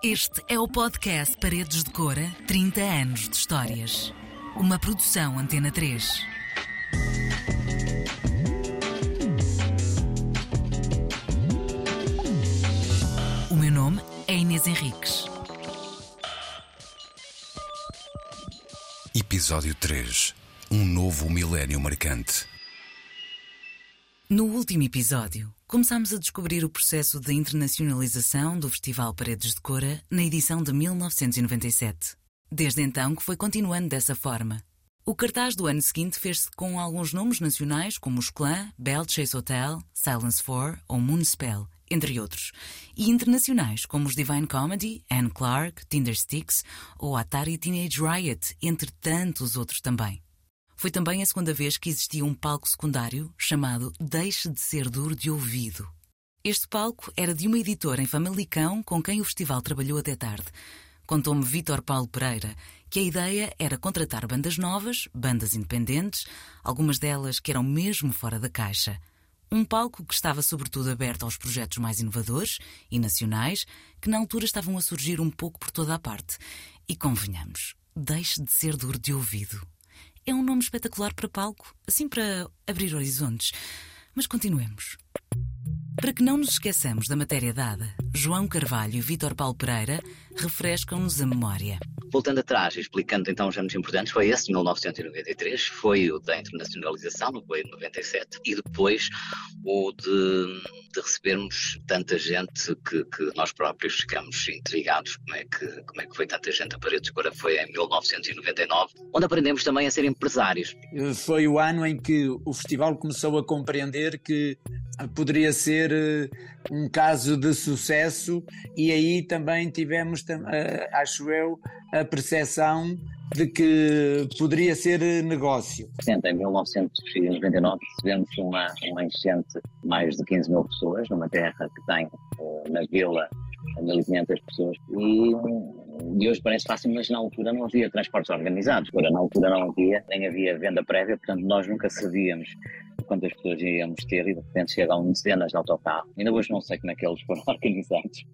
Este é o podcast Paredes de Cora 30 anos de histórias. Uma produção Antena 3. O meu nome é Inês Henriques. Episódio 3 Um novo milénio marcante. No último episódio, começámos a descobrir o processo de internacionalização do Festival Paredes de Cora na edição de 1997. Desde então que foi continuando dessa forma. O cartaz do ano seguinte fez-se com alguns nomes nacionais como os Clã, Bell Chase Hotel, Silence 4 ou Moonspell, entre outros, e internacionais como os Divine Comedy, Anne Clark, Tinder Sticks ou Atari Teenage Riot, entre tantos outros também. Foi também a segunda vez que existia um palco secundário chamado Deixe de Ser Duro de Ouvido. Este palco era de uma editora em Famalicão com quem o festival trabalhou até tarde. Contou-me Vítor Paulo Pereira que a ideia era contratar bandas novas, bandas independentes, algumas delas que eram mesmo fora da caixa. Um palco que estava sobretudo aberto aos projetos mais inovadores e nacionais, que na altura estavam a surgir um pouco por toda a parte. E convenhamos, deixe de ser duro de ouvido. É um nome espetacular para palco, assim para abrir horizontes. Mas continuemos. Para que não nos esqueçamos da matéria dada, João Carvalho e Vítor Paulo Pereira refrescam-nos a memória. Voltando atrás, explicando então os anos importantes, foi esse de 1993, foi o da internacionalização, no Boeio de 97, e depois o de, de recebermos tanta gente que, que, nós próprios ficamos intrigados como é, que, como é que foi tanta gente a Paredes Agora foi em 1999, onde aprendemos também a ser empresários. Foi o ano em que o festival começou a compreender que poderia ser eh, um caso de sucesso e aí também tivemos, eh, acho eu, a percepção de que poderia ser negócio. Em 1999 recebemos uma, uma enchente de mais de 15 mil pessoas numa terra que tem eh, na vila 1.500 pessoas e de hoje parece fácil, mas na altura não havia transportes organizados, agora na altura não havia, nem havia venda prévia, portanto nós nunca sabíamos quantas pessoas íamos ter e de repente chegam dezenas de autocarros. Ainda hoje não sei como é que eles foram organizados.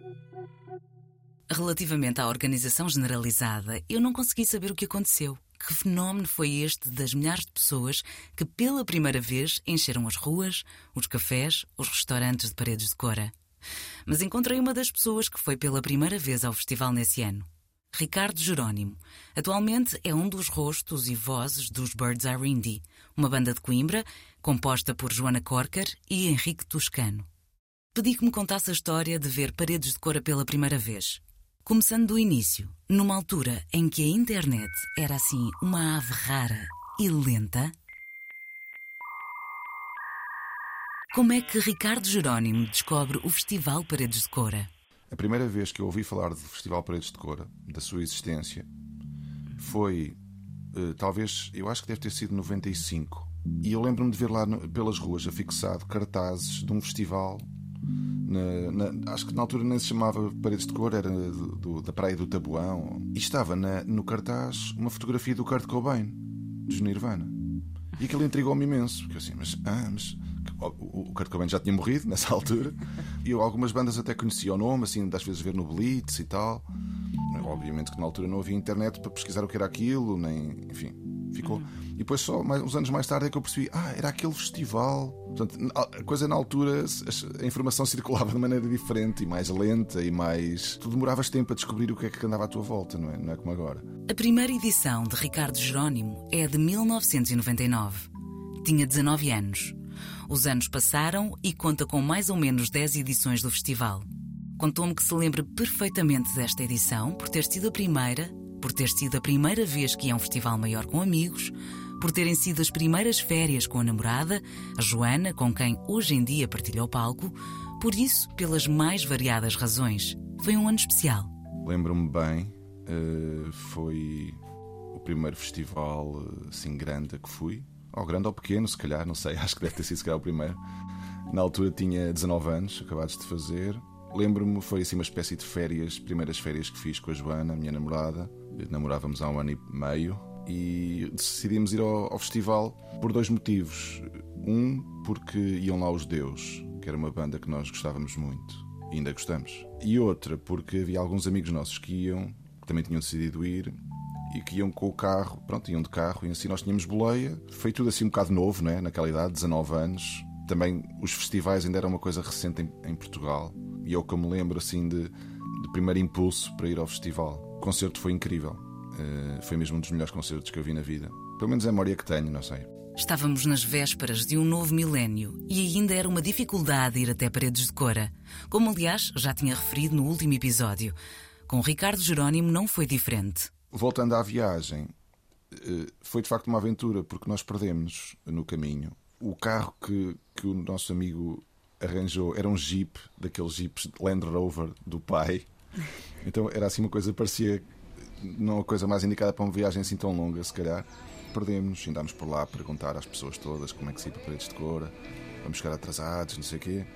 Relativamente à organização generalizada, eu não consegui saber o que aconteceu. Que fenómeno foi este das milhares de pessoas que pela primeira vez encheram as ruas, os cafés, os restaurantes de paredes de cora? Mas encontrei uma das pessoas que foi pela primeira vez ao festival nesse ano. Ricardo Jerónimo. Atualmente é um dos rostos e vozes dos Birds Are Indie, uma banda de Coimbra composta por Joana Corker e Henrique Toscano. Pedi que me contasse a história de ver Paredes de Cora pela primeira vez. Começando do início, numa altura em que a internet era assim uma ave rara e lenta. Como é que Ricardo Jerónimo descobre o Festival Paredes de Cora? A primeira vez que eu ouvi falar do Festival Paredes de Cora, da sua existência, foi uh, talvez, eu acho que deve ter sido 95. E eu lembro-me de ver lá no, pelas ruas afixado cartazes de um festival na, na, acho que na altura nem se chamava Paredes de Cor, era do, do, da Praia do Tabuão. E estava na, no cartaz uma fotografia do Kurt Cobain, dos Nirvana. E aquilo intrigou-me imenso. Porque eu assim, mas, ah, mas o, o Kurt Cobain já tinha morrido nessa altura. E eu, algumas bandas até conhecia o nome, assim, das vezes ver no Blitz e tal. Obviamente que na altura não havia internet para pesquisar o que era aquilo, nem. Enfim, ficou. E depois, só mais, uns anos mais tarde, é que eu percebi: ah, era aquele festival. Portanto, a coisa na altura, a informação circulava de maneira diferente e mais lenta e mais. Tu demoravas tempo a descobrir o que é que andava à tua volta, não é? Não é como agora. A primeira edição de Ricardo Jerónimo é de 1999. Tinha 19 anos. Os anos passaram e conta com mais ou menos 10 edições do festival. Contou-me que se lembra perfeitamente desta edição por ter sido a primeira, por ter sido a primeira vez que a um festival maior com amigos, por terem sido as primeiras férias com a namorada, a Joana, com quem hoje em dia partilha o palco, por isso, pelas mais variadas razões. Foi um ano especial. Lembro-me bem, uh, foi o primeiro festival assim grande a que fui. Ou grande ou pequeno, se calhar, não sei, acho que deve ter sido se calhar o primeiro. Na altura tinha 19 anos, acabados de fazer. Lembro-me, foi assim uma espécie de férias, primeiras férias que fiz com a Joana, minha namorada. Namorávamos há um ano e meio e decidimos ir ao, ao, festival por dois motivos. Um, porque iam lá os Deus, que era uma banda que nós gostávamos muito. E ainda gostamos. E outra, porque havia alguns amigos nossos que iam, que também tinham decidido ir, e que iam com o carro, pronto, iam de carro, e assim nós tínhamos boleia. Foi tudo assim um bocado novo, né? naquela idade, 19 anos. Também os festivais ainda eram uma coisa recente em, em Portugal. E é o que eu me lembro assim de, de primeiro impulso para ir ao festival. O concerto foi incrível. Uh, foi mesmo um dos melhores concertos que eu vi na vida. Pelo menos é a memória que tenho, não sei. Estávamos nas vésperas de um novo milénio e ainda era uma dificuldade ir até Paredes de Cora, como aliás já tinha referido no último episódio. Com Ricardo Jerónimo não foi diferente. Voltando à viagem, eh, foi de facto uma aventura porque nós perdemos no caminho. O carro que, que o nosso amigo arranjou era um Jeep, daqueles Jeeps Land Rover do pai. Então era assim uma coisa, parecia não a coisa mais indicada para uma viagem assim tão longa, se calhar perdemos, andámos por lá a perguntar às pessoas todas como é que se ia para Paredes de Cora, vamos chegar atrasados, não sei o quê.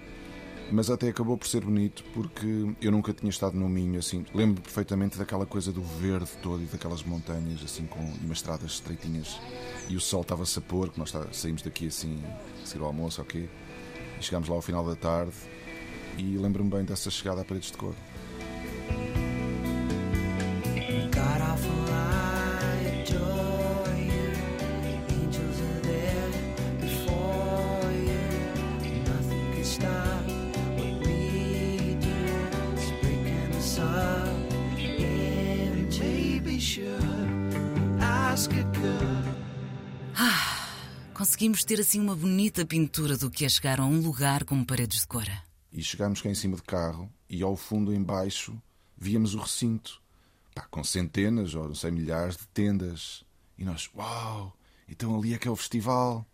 Mas até acabou por ser bonito porque eu nunca tinha estado no Minho assim. Lembro perfeitamente daquela coisa do verde todo e daquelas montanhas assim com umas estradas estreitinhas e o sol estava-se a pôr, que nós saímos daqui assim, a seguir almoço, ok? E chegámos lá ao final da tarde e lembro-me bem dessa chegada a Paredes de Cor. Conseguimos ter assim uma bonita pintura do que é chegar a um lugar como Paredes de Cora. E chegámos cá em cima de carro e ao fundo, embaixo, víamos o recinto, pá, com centenas ou não sei, milhares de tendas. E nós, uau, então ali é que é o festival.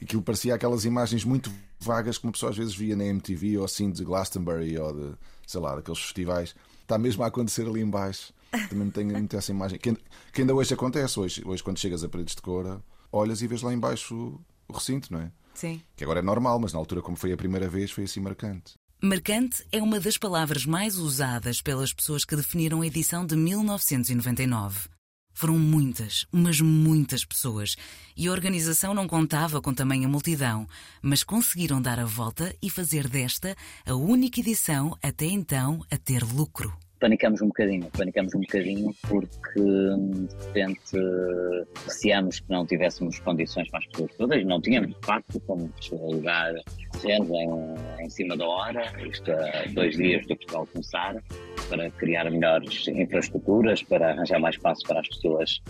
Aquilo parecia aquelas imagens muito vagas que uma pessoa às vezes via na MTV ou assim de Glastonbury ou de, sei lá, daqueles festivais. Está mesmo a acontecer ali embaixo. Também tenho muito essa imagem. Que ainda hoje acontece. Hoje, hoje, quando chegas a Paredes de Cora, olhas e vês lá embaixo o recinto, não é? Sim. Que agora é normal, mas na altura, como foi a primeira vez, foi assim marcante. Marcante é uma das palavras mais usadas pelas pessoas que definiram a edição de 1999. Foram muitas, mas muitas pessoas, e a organização não contava com tamanha multidão, mas conseguiram dar a volta e fazer desta a única edição até então a ter lucro panicamos um bocadinho, panicamos um bocadinho porque de repente receamos que não tivéssemos condições para as pessoas todas, não tínhamos de facto como lugar terrenos em, em cima da hora, isto há dois dias do festival começar, para criar melhores infraestruturas, para arranjar mais espaço para as pessoas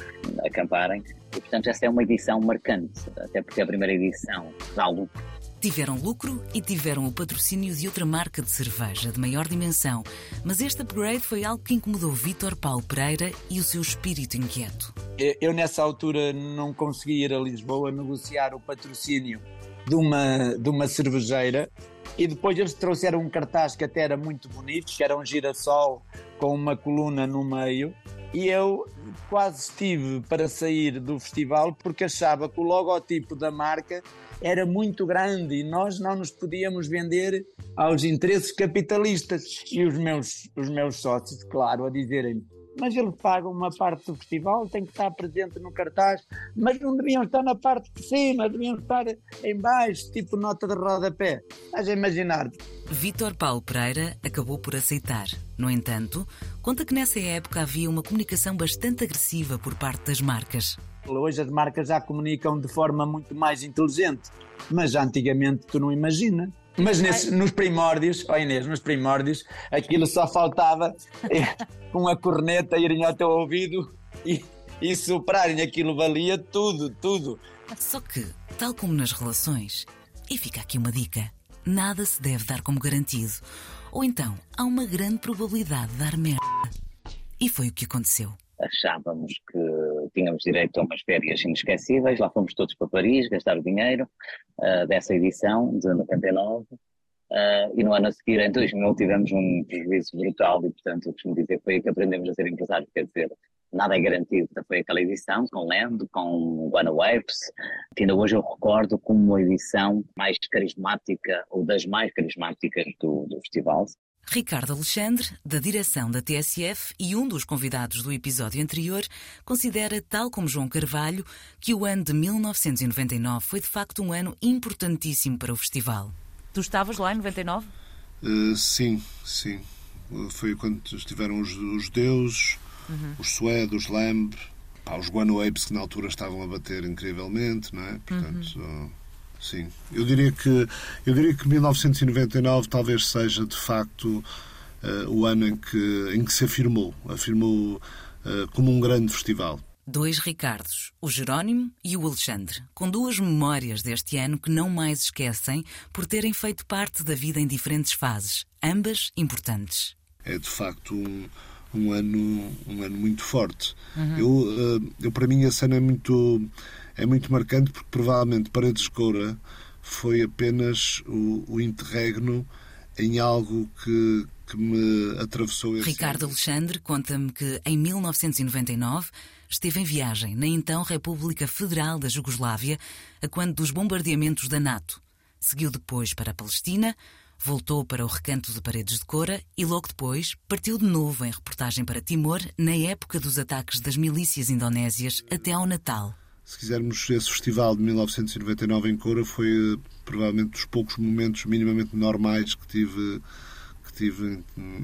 acamparem. E, portanto, esta é uma edição marcante, até porque é a primeira edição dá lucro Tiveram lucro e tiveram o patrocínio de outra marca de cerveja de maior dimensão, mas este upgrade foi algo que incomodou Vítor Paulo Pereira e o seu espírito inquieto. Eu, nessa altura, não consegui ir a Lisboa negociar o patrocínio de uma, de uma cervejeira e depois eles trouxeram um cartaz que até era muito bonito, que era um girassol com uma coluna no meio. E eu quase estive para sair do festival porque achava que o logotipo da marca era muito grande e nós não nos podíamos vender aos interesses capitalistas. E os meus, os meus sócios, claro, a dizerem mas eles pagam uma parte do festival, tem que estar presente no cartaz, mas não deviam estar na parte de cima, deviam estar em baixo, tipo nota de rodapé. Estás a imaginar? Vítor Paulo Pereira acabou por aceitar. No entanto, conta que nessa época havia uma comunicação bastante agressiva por parte das marcas. Hoje as marcas já comunicam de forma muito mais inteligente, mas antigamente tu não imaginas. Mas nesse, nos primórdios, ó oh Inês, nos primórdios, aquilo só faltava eh, com a corneta irem ao teu ouvido e, e soprarem aquilo valia tudo, tudo. Só que, tal como nas relações, e fica aqui uma dica: nada se deve dar como garantido. Ou então, há uma grande probabilidade de dar merda. E foi o que aconteceu achávamos que tínhamos direito a umas férias inesquecíveis, lá fomos todos para Paris gastar o dinheiro uh, dessa edição de 99 uh, eh, e no ano a seguir, em 2000, tivemos um prejuízo brutal e portanto eu costumo dizer foi aí que aprendemos a ser empresários, quer dizer, nada é garantido, foi aquela edição com Land, com Guana Waves, que ainda hoje eu recordo como a edição mais carismática ou das mais carismáticas do, do festival. Ricardo Alexandre, da direção da TSF e um dos convidados do episódio anterior, considera, tal como João Carvalho, que o ano de 1999 foi de facto um ano importantíssimo para o festival. Tu estavas lá em 99? Uh, sim, sim. Foi quando estiveram os, os deuses, uhum. os suedos, os lamb, pá, os guano apes que na altura estavam a bater incrivelmente, não é? Portanto, uhum. Sim. Eu diria que eu diria que 1999 talvez seja de facto uh, o ano em que em que se afirmou, afirmou uh, como um grande festival. Dois Ricardos, o Jerónimo e o Alexandre, com duas memórias deste ano que não mais esquecem por terem feito parte da vida em diferentes fases, ambas importantes. É de facto um, um ano um ano muito forte. Uhum. Eu, eh, eu para mim a cena é muito é muito marcante porque provavelmente Paredes de Coura foi apenas o, o interregno em algo que, que me atravessou esse Ricardo ano. Alexandre conta-me que em 1999 esteve em viagem na então República Federal da Jugoslávia, a quando dos bombardeamentos da NATO. Seguiu depois para a Palestina, voltou para o recanto de Paredes de Cora e logo depois partiu de novo em reportagem para Timor na época dos ataques das milícias indonésias até ao Natal. Se quisermos, esse festival de 1999 em Cora foi eh, provavelmente dos poucos momentos minimamente normais que tive tive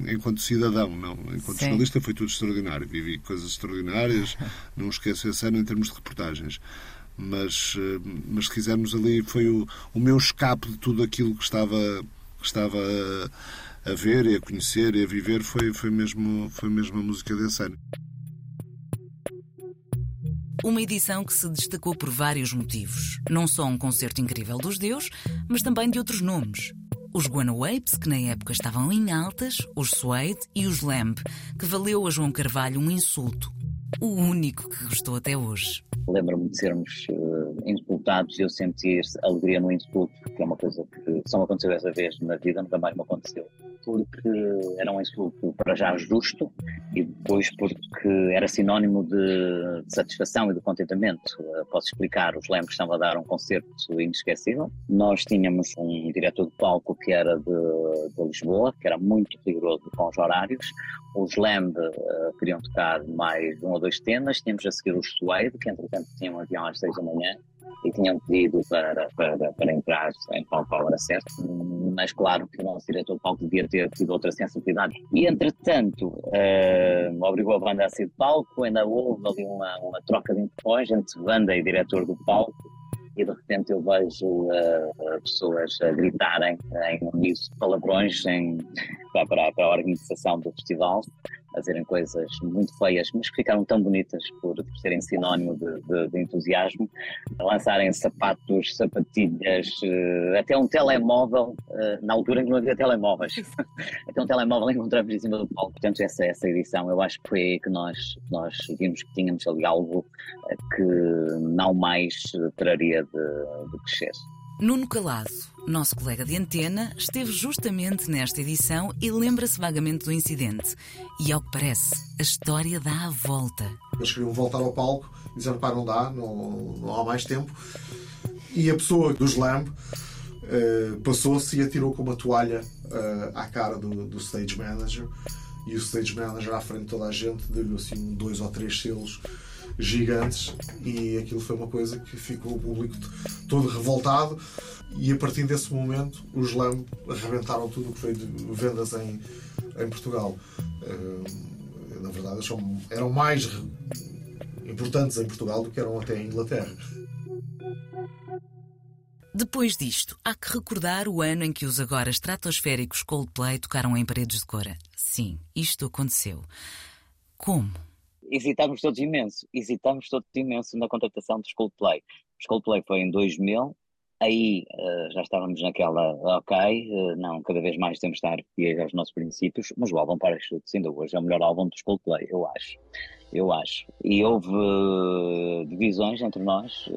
enquanto cidadão, não. Enquanto Sim. jornalista foi tudo extraordinário. Vivi coisas extraordinárias, não esqueço esse ano em termos de reportagens. Mas, eh, mas se quisermos ali, foi o, o meu escape de tudo aquilo que estava, que estava a, a ver e a conhecer e a viver, foi, foi, mesmo, foi mesmo a música desse ano. Uma edição que se destacou por vários motivos. Não só um concerto incrível dos Deus, mas também de outros nomes os Guanawapes, que na época estavam em altas, os Suede e os Lamb, que valeu a João Carvalho um insulto. O único que gostou até hoje. Lembro-me de sermos uh, insultados e eu sentir alegria no insulto, que é uma coisa que só me aconteceu essa vez na vida, nunca mais me aconteceu porque era um insulto para já justo e depois porque era sinónimo de, de satisfação e de contentamento. Uh, posso explicar, os Lembros estavam a dar um concerto inesquecível. Nós tínhamos um diretor de palco que era de, de Lisboa, que era muito rigoroso com os horários. Os Lamb uh, queriam tocar mais um ou dois temas. Tínhamos a seguir os Suede, que entretanto tinham um avião às seis da manhã e tinham pedido para, para, para entrar em palco hora certa, mas claro que o nosso diretor palco devia ter tido outra sensibilidade. E entretanto, uh, obrigou a banda a sair de palco, ainda houve ali uma, uma troca de empurrões entre banda e diretor do palco, e de repente eu vejo uh, pessoas a gritarem em uníssono palavrões em, para, para a organização do festival a dizerem coisas muito feias, mas que ficaram tão bonitas por, por serem sinónimo de, de, de, entusiasmo, a lançarem sapatos, sapatilhas, uh, até um telemóvel, uh, na altura em que não havia telemóveis, até um telemóvel encontramos em cima do palco. Portanto, essa, essa edição eu acho que foi aí que nós, nós vimos que tínhamos ali algo que não mais traria de, de crescer. Nuno Calado, nosso colega de antena, esteve justamente nesta edição e lembra-se vagamente do incidente. E ao que parece, a história dá a volta. Eles queriam voltar ao palco e disseram: não dá, não, não há mais tempo. E a pessoa dos Lamb uh, passou-se e atirou com uma toalha uh, à cara do, do stage manager. E o stage manager, à frente de toda a gente, deu-lhe assim dois ou três selos gigantes e aquilo foi uma coisa que ficou o público todo revoltado e a partir desse momento os LAM arrebentaram tudo o que foi de vendas em, em Portugal. Uh, na verdade, eram mais importantes em Portugal do que eram até em Inglaterra. Depois disto, há que recordar o ano em que os agora estratosféricos Coldplay tocaram em paredes de cora. Sim, isto aconteceu. Como? Hesitamos todos imenso, hesitamos todos imenso na contratação dos Coldplay. Os Coldplay foi em 2000, aí uh, já estávamos naquela, ok, uh, não, cada vez mais temos de estar fiéis aos nossos princípios, mas o álbum Parachutes ainda hoje é o melhor álbum dos Coldplay, eu acho. Eu acho. E houve uh, divisões entre nós,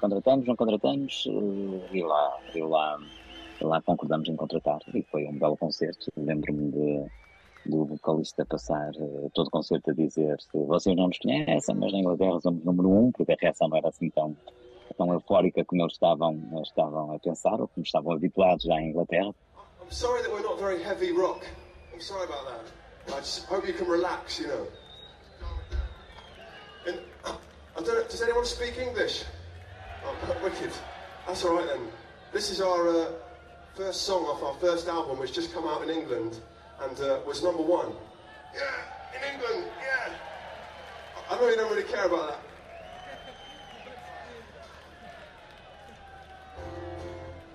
contratamos, não contratamos, e lá, e lá, e lá concordamos em contratar. E foi um belo concerto. Lembro-me de do vocalista passar uh, todo o concerto a dizer vocês não nos conhecem, mas na Inglaterra somos número um, porque a reação não era assim tão, tão eufórica como eles estavam, estavam a pensar, ou como estavam habituados já em Inglaterra. I'm sorry that we're not very heavy rock. I'm sorry about that. I just hope you can relax, you know. And, I don't does anyone speak English? Oh, wicked. That's all right then. This is our uh, first song off our first album, which just come out in England and uh, was number one. Yeah, in England, yeah. I know you don't really care about that.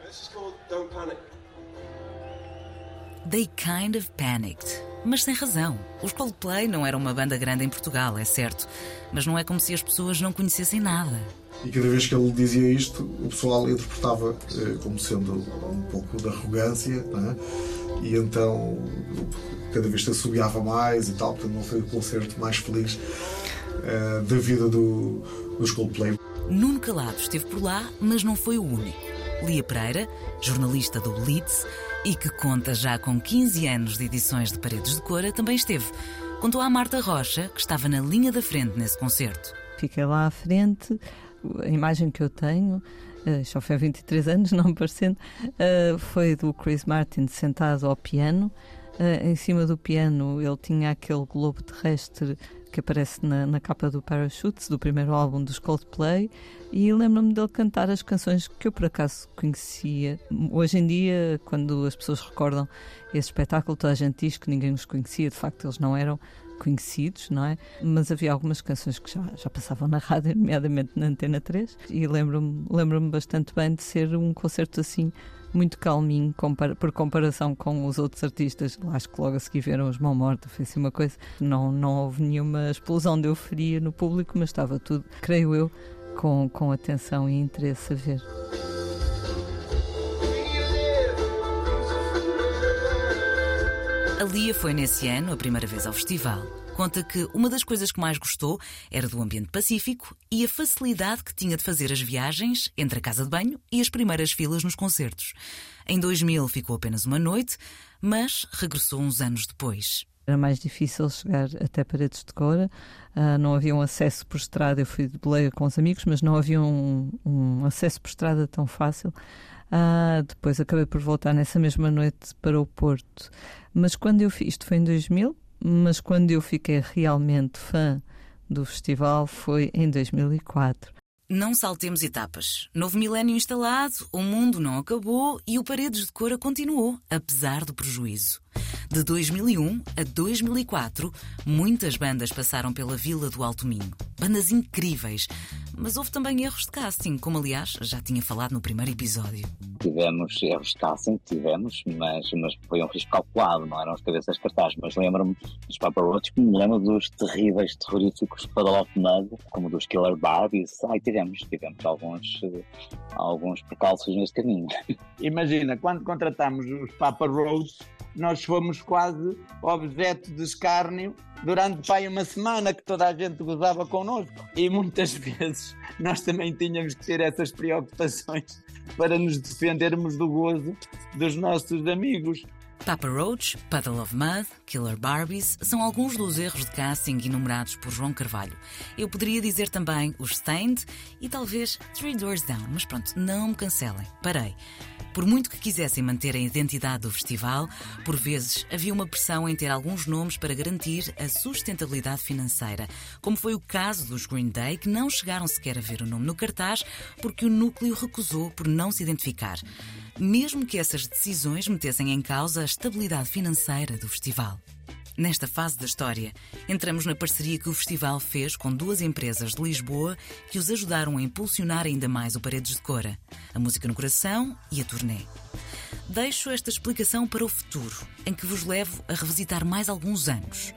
This is called Don't Panic. They kind of panicked. Mas sem razão. Os Coldplay não eram uma banda grande em Portugal, é certo. Mas não é como se as pessoas não conhecessem nada. E cada vez que ele dizia isto, o pessoal interpretava eh, como sendo um pouco de arrogância, não é? E então cada vez se assobiava mais e tal, portanto não foi o concerto mais feliz eh, da vida do, dos Coldplay. Nuno Calado esteve por lá, mas não foi o único. Lia Pereira, jornalista do Blitz e que conta já com 15 anos de edições de Paredes de Cora, também esteve. Contou à Marta Rocha, que estava na linha da frente nesse concerto. Fiquei lá à frente, a imagem que eu tenho, uh, foi há 23 anos, não parecendo, uh, foi do Chris Martin sentado ao piano. Uh, em cima do piano ele tinha aquele globo terrestre que aparece na, na capa do Parachutes, do primeiro álbum dos Coldplay, e lembro-me dele cantar as canções que eu por acaso conhecia. Hoje em dia, quando as pessoas recordam esse espetáculo, toda a gente diz que ninguém os conhecia, de facto eles não eram conhecidos, não é? Mas havia algumas canções que já, já passavam na rádio, nomeadamente na Antena 3, e lembro-me lembro bastante bem de ser um concerto assim muito calminho por comparação com os outros artistas. Acho que logo a seguir os Mão Morta, foi assim uma coisa. Não, não houve nenhuma explosão de euforia no público, mas estava tudo, creio eu, com, com atenção e interesse a ver. A Lia foi nesse ano a primeira vez ao festival. Conta que uma das coisas que mais gostou era do ambiente pacífico e a facilidade que tinha de fazer as viagens entre a casa de banho e as primeiras filas nos concertos. Em 2000 ficou apenas uma noite, mas regressou uns anos depois. Era mais difícil chegar até Paredes de Cora, uh, não havia um acesso por estrada. Eu fui de boleia com os amigos, mas não havia um, um acesso por estrada tão fácil. Uh, depois acabei por voltar nessa mesma noite para o Porto. Mas quando eu fiz, isto foi em 2000, mas quando eu fiquei realmente fã do festival foi em 2004. Não saltemos etapas. Novo milénio instalado, o mundo não acabou e o Paredes de Cora continuou, apesar do prejuízo. De 2001 a 2004, muitas bandas passaram pela Vila do Alto Minho. Bandas incríveis. Mas houve também erros de casting, como aliás já tinha falado no primeiro episódio. Tivemos erros de casting, tivemos, mas, mas foi um risco calculado, não eram as cabeças cartaz. Mas lembro-me dos Papa Roach, como me lembro dos terríveis, terroríficos Puddle of Mud, como dos Killer Barbies. Ai, tivemos, tivemos alguns, alguns percalços nesse caminho. Imagina, quando contratamos os Papa Roach, nós fomos quase objeto de escárnio durante pai, uma semana que toda a gente gozava connosco. E muitas vezes nós também tínhamos que ter essas preocupações para nos defendermos do gozo dos nossos amigos. Papa Roach, Puddle of Mud, Killer Barbies são alguns dos erros de casting enumerados por João Carvalho. Eu poderia dizer também os Stained e talvez Three Doors Down, mas pronto, não me cancelem. Parei. Por muito que quisessem manter a identidade do festival, por vezes havia uma pressão em ter alguns nomes para garantir a sustentabilidade financeira, como foi o caso dos Green Day, que não chegaram sequer a ver o nome no cartaz porque o núcleo recusou por não se identificar, mesmo que essas decisões metessem em causa a estabilidade financeira do festival. Nesta fase da história, entramos na parceria que o festival fez com duas empresas de Lisboa que os ajudaram a impulsionar ainda mais o Paredes de Cora, a Música no Coração e a turnê. Deixo esta explicação para o futuro, em que vos levo a revisitar mais alguns anos.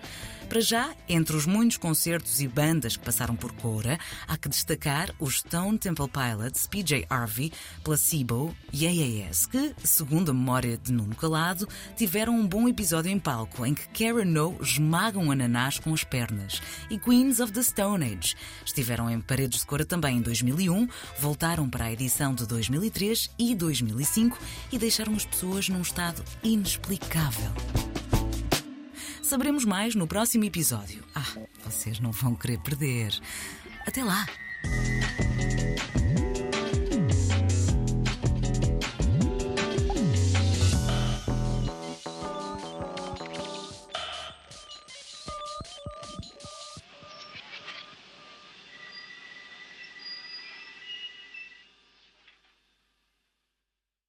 Para já, entre os muitos concertos e bandas que passaram por Cora, há que destacar os Stone Temple Pilots, PJ Harvey, Placebo e AAS, que, segundo a memória de Nuno Calado, tiveram um bom episódio em palco em que Karen O esmaga um ananás com as pernas, e Queens of the Stone Age. Estiveram em Paredes de Cora também em 2001, voltaram para a edição de 2003 e 2005 e deixaram as pessoas num estado inexplicável. Saberemos mais no próximo episódio. Ah, vocês não vão querer perder. Até lá!